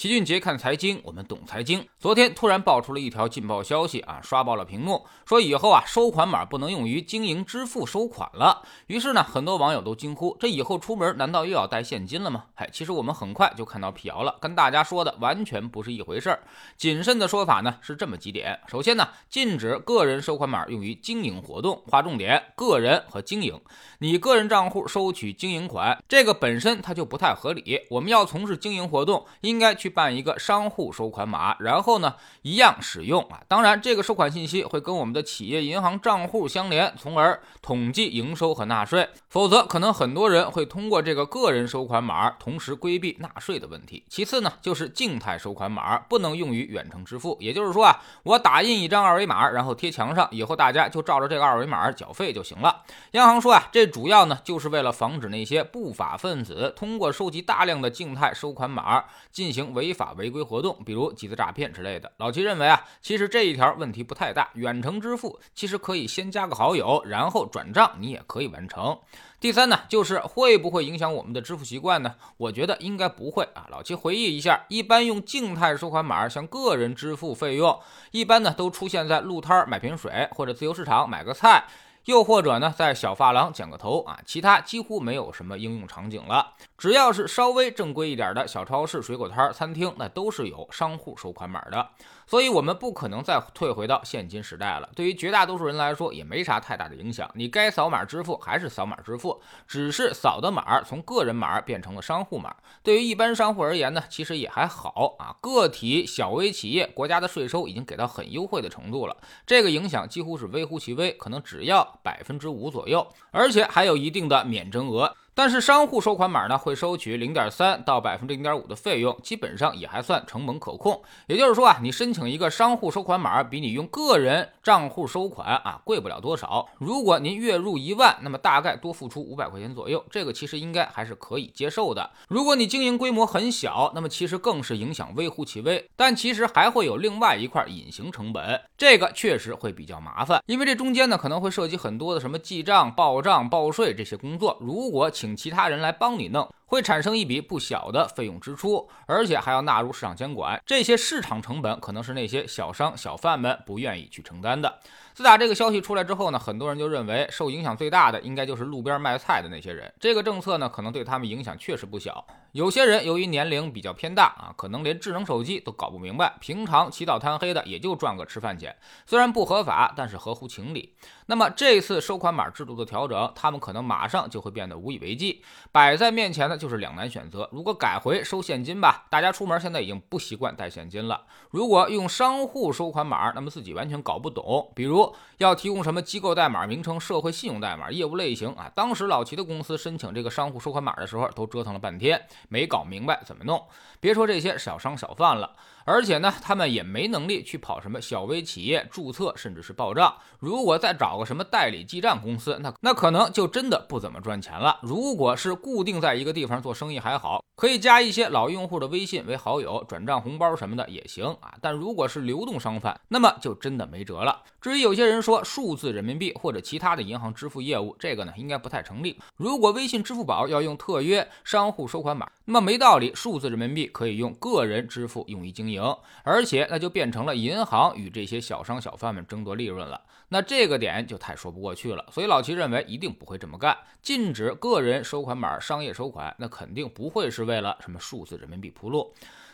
齐俊杰看财经，我们懂财经。昨天突然爆出了一条劲爆消息啊，刷爆了屏幕，说以后啊收款码不能用于经营支付收款了。于是呢，很多网友都惊呼：这以后出门难道又要带现金了吗？嗨，其实我们很快就看到辟谣了，跟大家说的完全不是一回事儿。谨慎的说法呢是这么几点：首先呢，禁止个人收款码用于经营活动，划重点，个人和经营。你个人账户收取经营款，这个本身它就不太合理。我们要从事经营活动，应该去。办一个商户收款码，然后呢，一样使用啊。当然，这个收款信息会跟我们的企业银行账户相连，从而统计营收和纳税。否则，可能很多人会通过这个个人收款码，同时规避纳税的问题。其次呢，就是静态收款码不能用于远程支付。也就是说啊，我打印一张二维码，然后贴墙上，以后大家就照着这个二维码缴费就行了。央行说啊，这主要呢就是为了防止那些不法分子通过收集大量的静态收款码进行。违法违规活动，比如集资诈骗之类的。老齐认为啊，其实这一条问题不太大。远程支付其实可以先加个好友，然后转账，你也可以完成。第三呢，就是会不会影响我们的支付习惯呢？我觉得应该不会啊。老齐回忆一下，一般用静态收款码向个人支付费用，一般呢都出现在路摊买瓶水或者自由市场买个菜。又或者呢，在小发廊剪个头啊，其他几乎没有什么应用场景了。只要是稍微正规一点的小超市、水果摊、餐厅，那都是有商户收款码的。所以，我们不可能再退回到现金时代了。对于绝大多数人来说，也没啥太大的影响。你该扫码支付还是扫码支付，只是扫的码从个人码变成了商户码。对于一般商户而言呢，其实也还好啊。个体小微企业，国家的税收已经给到很优惠的程度了，这个影响几乎是微乎其微，可能只要百分之五左右，而且还有一定的免征额。但是商户收款码呢，会收取零点三到百分之零点五的费用，基本上也还算成本可控。也就是说啊，你申请一个商户收款码，比你用个人账户收款啊贵不了多少。如果您月入一万，那么大概多付出五百块钱左右，这个其实应该还是可以接受的。如果你经营规模很小，那么其实更是影响微乎其微。但其实还会有另外一块隐形成本，这个确实会比较麻烦，因为这中间呢可能会涉及很多的什么记账、报账、报税这些工作。如果请其他人来帮你弄，会产生一笔不小的费用支出，而且还要纳入市场监管，这些市场成本可能是那些小商小贩们不愿意去承担的。自打这个消息出来之后呢，很多人就认为受影响最大的应该就是路边卖菜的那些人。这个政策呢，可能对他们影响确实不小。有些人由于年龄比较偏大啊，可能连智能手机都搞不明白，平常起早贪黑的也就赚个吃饭钱，虽然不合法，但是合乎情理。那么这次收款码制度的调整，他们可能马上就会变得无以为继。摆在面前的就是两难选择：如果改回收现金吧，大家出门现在已经不习惯带现金了；如果用商户收款码，那么自己完全搞不懂，比如。要提供什么机构代码名称、社会信用代码、业务类型啊？当时老齐的公司申请这个商户收款码的时候，都折腾了半天，没搞明白怎么弄。别说这些小商小贩了，而且呢，他们也没能力去跑什么小微企业注册，甚至是报账。如果再找个什么代理记账公司，那那可能就真的不怎么赚钱了。如果是固定在一个地方做生意还好，可以加一些老用户的微信为好友，转账红包什么的也行啊。但如果是流动商贩，那么就真的没辙了。至于有些人说数字人民币或者其他的银行支付业务，这个呢应该不太成立。如果微信、支付宝要用特约商户收款码，那么没道理，数字人民币可以用个人支付用于经营，而且那就变成了银行与这些小商小贩们争夺利润了。那这个点就太说不过去了。所以老齐认为一定不会这么干，禁止个人收款码、商业收款，那肯定不会是为了什么数字人民币铺路。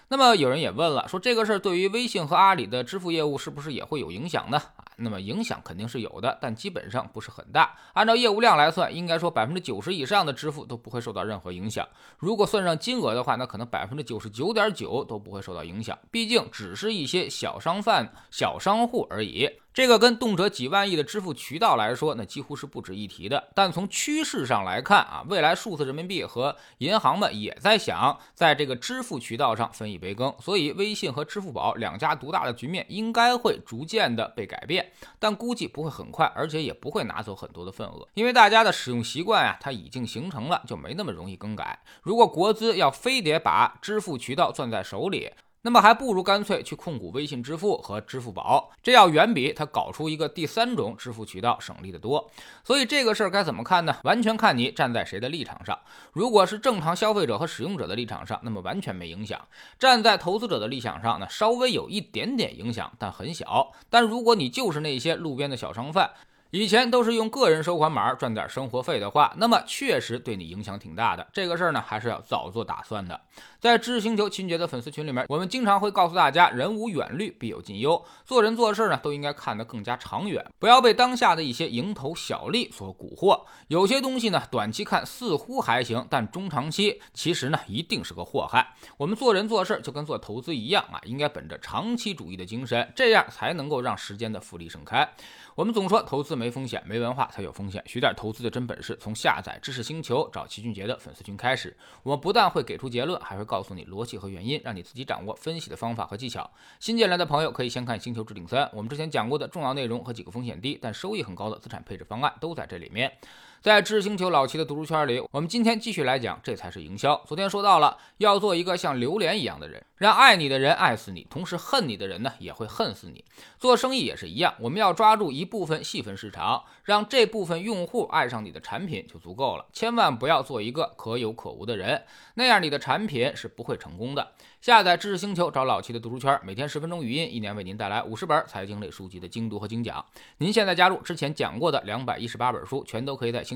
那么有人也问了，说这个事儿对于微信和阿里的支付业务是不是也会有影响呢？啊，那么影响肯定是有的，但基本上不是很大。按照业务量来算，应该说百分之九十以上的支付都不会受到任何影响。如果算上金额的话，那可能百分之九十九点九都不会受到影响。毕竟只是一些小商贩、小商户而已。这个跟动辄几万亿的支付渠道来说，那几乎是不值一提的。但从趋势上来看啊，未来数字人民币和银行们也在想在这个支付渠道上分一杯羹，所以微信和支付宝两家独大的局面应该会逐渐的被改变，但估计不会很快，而且也不会拿走很多的份额，因为大家的使用习惯呀，它已经形成了，就没那么容易更改。如果国资要非得把支付渠道攥在手里，那么还不如干脆去控股微信支付和支付宝，这要远比他搞出一个第三种支付渠道省力的多。所以这个事儿该怎么看呢？完全看你站在谁的立场上。如果是正常消费者和使用者的立场上，那么完全没影响；站在投资者的立场上呢，稍微有一点点影响，但很小。但如果你就是那些路边的小商贩，以前都是用个人收款码赚点生活费的话，那么确实对你影响挺大的。这个事儿呢，还是要早做打算的。在知识星球秦杰的粉丝群里面，我们经常会告诉大家，人无远虑，必有近忧。做人做事呢，都应该看得更加长远，不要被当下的一些蝇头小利所蛊惑。有些东西呢，短期看似乎还行，但中长期其实呢，一定是个祸害。我们做人做事就跟做投资一样啊，应该本着长期主义的精神，这样才能够让时间的复利盛开。我们总说投资没没风险，没文化才有风险。学点投资的真本事，从下载知识星球找齐俊杰的粉丝群开始。我们不但会给出结论，还会告诉你逻辑和原因，让你自己掌握分析的方法和技巧。新进来的朋友可以先看《星球置顶三》，我们之前讲过的重要内容和几个风险低但收益很高的资产配置方案都在这里面。在知识星球老齐的读书圈里，我们今天继续来讲，这才是营销。昨天说到了，要做一个像榴莲一样的人，让爱你的人爱死你，同时恨你的人呢也会恨死你。做生意也是一样，我们要抓住一部分细分市场，让这部分用户爱上你的产品就足够了。千万不要做一个可有可无的人，那样你的产品是不会成功的。下载知识星球，找老齐的读书圈，每天十分钟语音，一年为您带来五十本财经类书籍的精读和精讲。您现在加入之前讲过的两百一十八本书，全都可以在星